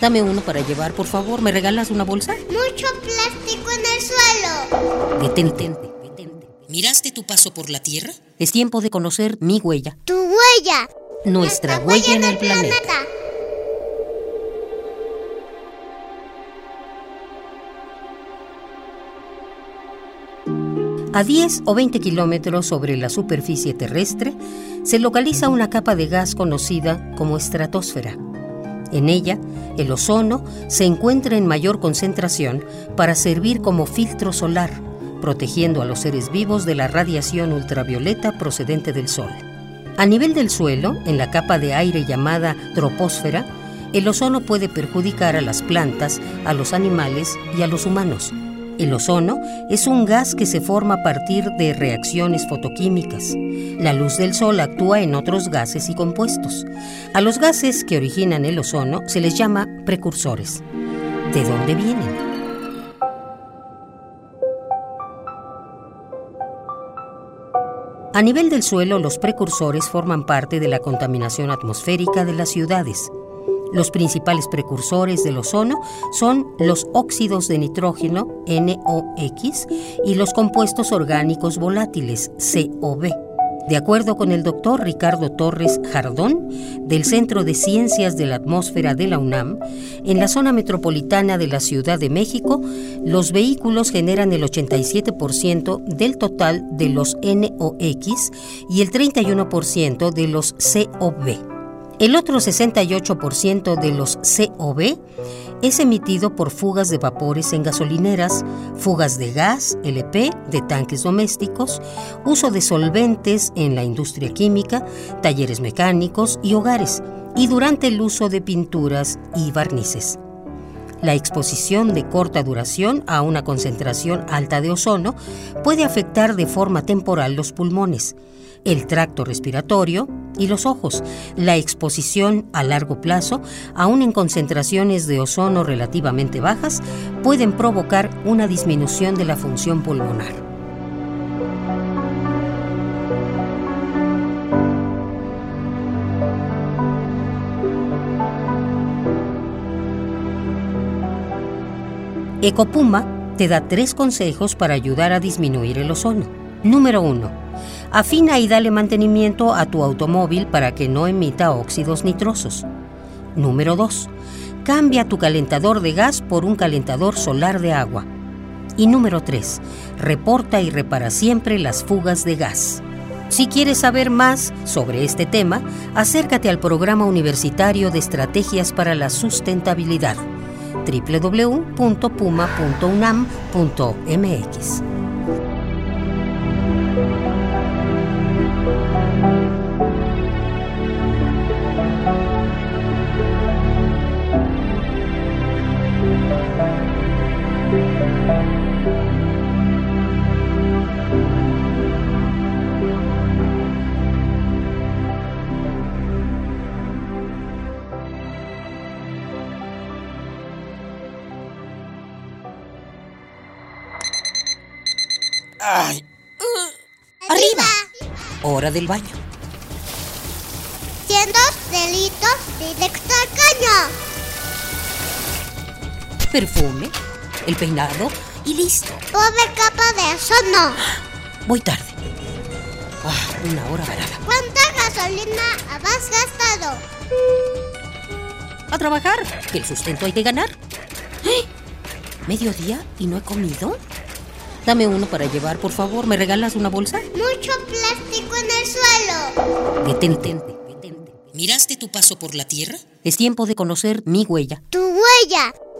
Dame uno para llevar, por favor. ¿Me regalas una bolsa? Mucho plástico en el suelo. Detente. detente. ¿Miraste tu paso por la Tierra? Es tiempo de conocer mi huella. Tu huella. Nuestra, huella, en el planeta. A 10 o 20 kilómetros sobre la superficie terrestre se localiza una capa de gas conocida como estratosfera. En ella, el ozono se encuentra en mayor concentración para servir como filtro solar, protegiendo a los seres vivos de la radiación ultravioleta procedente del Sol. A nivel del suelo, en la capa de aire llamada troposfera, el ozono puede perjudicar a las plantas, a los animales y a los humanos. El ozono es un gas que se forma a partir de reacciones fotoquímicas. La luz del sol actúa en otros gases y compuestos. A los gases que originan el ozono se les llama precursores. ¿De dónde vienen? A nivel del suelo, los precursores forman parte de la contaminación atmosférica de las ciudades. Los principales precursores del ozono son los óxidos de nitrógeno, NOx, y los compuestos orgánicos volátiles, COV. De acuerdo con el doctor Ricardo Torres Jardón, del Centro de Ciencias de la Atmósfera de la UNAM, en la zona metropolitana de la Ciudad de México, los vehículos generan el 87% del total de los NOx y el 31% de los COV. El otro 68% de los COV es emitido por fugas de vapores en gasolineras, fugas de gas, LP, de tanques domésticos, uso de solventes en la industria química, talleres mecánicos y hogares, y durante el uso de pinturas y barnices. La exposición de corta duración a una concentración alta de ozono puede afectar de forma temporal los pulmones, el tracto respiratorio y los ojos. La exposición a largo plazo, aún en concentraciones de ozono relativamente bajas, pueden provocar una disminución de la función pulmonar. Ecopuma te da tres consejos para ayudar a disminuir el ozono. Número 1. Afina y dale mantenimiento a tu automóvil para que no emita óxidos nitrosos. Número 2. Cambia tu calentador de gas por un calentador solar de agua. Y número 3. Reporta y repara siempre las fugas de gas. Si quieres saber más sobre este tema, acércate al Programa Universitario de Estrategias para la Sustentabilidad www.puma.unam.mx. ¡Ay! ¡Arriba! Hora del baño. Siendo delitos directo al caño. Perfume, el peinado y listo. Pobre capa de ozono. Voy tarde. Ah, una hora varada. ¿Cuánta gasolina has gastado? A trabajar, que el sustento hay que ganar. ¡Eh! ¿Mediodía y no he comido? Dame uno para llevar, por favor. ¿Me regalas una bolsa? Mucho plástico en el suelo. Detente. detente. ¿Miraste tu paso por la Tierra? Es tiempo de conocer mi huella. Tu huella.